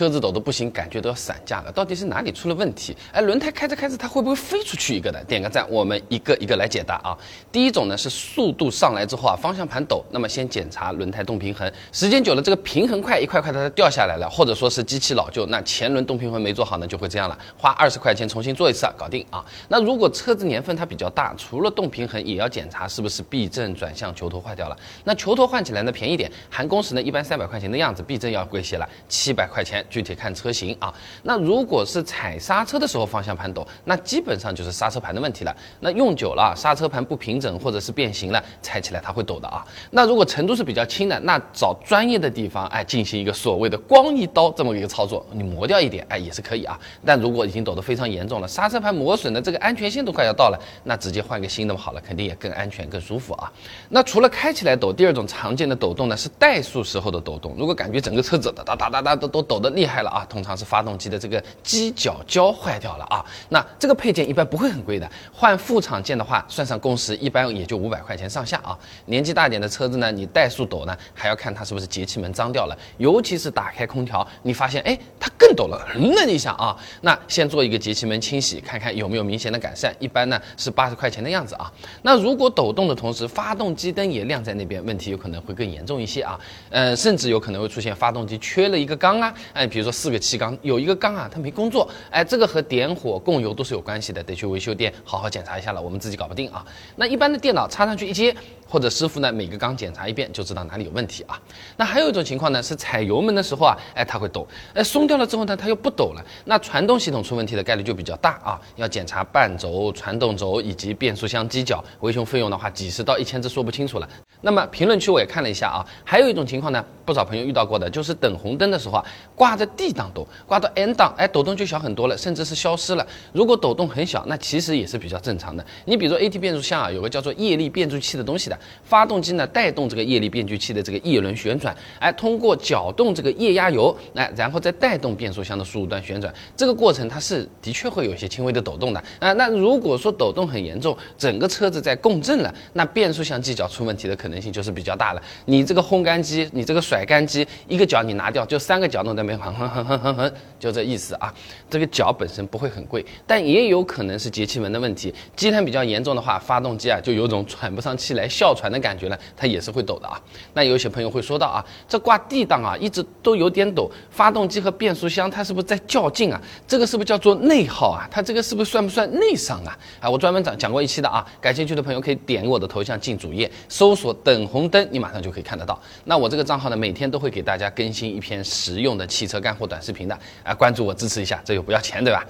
车子抖得不行，感觉都要散架了，到底是哪里出了问题？哎，轮胎开着开着，它会不会飞出去一个的？点个赞，我们一个一个来解答啊。第一种呢是速度上来之后啊，方向盘抖，那么先检查轮胎动平衡，时间久了这个平衡块一块块的它掉下来了，或者说是机器老旧，那前轮动平衡没做好呢，就会这样了，花二十块钱重新做一次，搞定啊。那如果车子年份它比较大，除了动平衡，也要检查是不是避震转向球头坏掉了。那球头换起来呢便宜点，含工时呢一般三百块钱的样子，避震要贵些了，七百块钱，具体看车型。啊，那如果是踩刹车的时候方向盘抖，那基本上就是刹车盘的问题了。那用久了，刹车盘不平整或者是变形了，踩起来它会抖的啊。那如果程度是比较轻的，那找专业的地方哎进行一个所谓的光一刀这么一个操作，你磨掉一点哎也是可以啊。但如果已经抖得非常严重了，刹车盘磨损的这个安全线都快要到了，那直接换个新的好了，肯定也更安全更舒服啊。那除了开起来抖，第二种常见的抖动呢是怠速时候的抖动。如果感觉整个车子哒哒哒哒哒都抖得厉害了啊，通常是发动机的这个机脚胶坏掉了啊，那这个配件一般不会很贵的，换副厂件的话，算上工时，一般也就五百块钱上下啊。年纪大点的车子呢，你怠速抖呢，还要看它是不是节气门脏掉了，尤其是打开空调，你发现哎，它更抖了，愣一下啊。那先做一个节气门清洗，看看有没有明显的改善，一般呢是八十块钱的样子啊。那如果抖动的同时，发动机灯也亮在那边，问题有可能会更严重一些啊。嗯，甚至有可能会出现发动机缺了一个缸啊，哎，比如说四个气缸有一个。缸啊，它没工作，哎，这个和点火供油都是有关系的，得去维修店好好检查一下了，我们自己搞不定啊。那一般的电脑插上去一接，或者师傅呢每个缸检查一遍，就知道哪里有问题啊。那还有一种情况呢，是踩油门的时候啊，哎，它会抖，哎，松掉了之后呢，它又不抖了，那传动系统出问题的概率就比较大啊。要检查半轴、传动轴以及变速箱机脚，维修费用的话，几十到一千只说不清楚了。那么评论区我也看了一下啊，还有一种情况呢，不少朋友遇到过的，就是等红灯的时候啊，挂在 D 档抖，挂到 N 档，哎，抖动就小很多了，甚至是消失了。如果抖动很小，那其实也是比较正常的。你比如说 AT 变速箱啊，有个叫做液力变速器的东西的，发动机呢带动这个液力变速器的这个叶轮旋转，哎，通过搅动这个液压油，哎，然后再带动变速箱的输入端旋转，这个过程它是的确会有些轻微的抖动的啊。那如果说抖动很严重，整个车子在共振了，那变速箱机脚出问题的可能能性就是比较大了。你这个烘干机，你这个甩干机，一个脚你拿掉，就三个脚弄在那边，哼哼哼哼哼哼，就这意思啊。这个脚本身不会很贵，但也有可能是节气门的问题。积碳比较严重的话，发动机啊就有种喘不上气来、哮喘的感觉了，它也是会抖的啊。那有些朋友会说到啊，这挂 D 档啊一直都有点抖，发动机和变速箱它是不是在较劲啊？这个是不是叫做内耗啊？它这个是不是算不算内伤啊？啊，我专门讲讲过一期的啊，感兴趣的朋友可以点我的头像进主页，搜索“等红灯”，你马上就可以看得到。那我这个账号呢，每天都会给大家更新一篇实用的汽车干货短视频的啊，关注我支持一下。这又不要钱，对吧？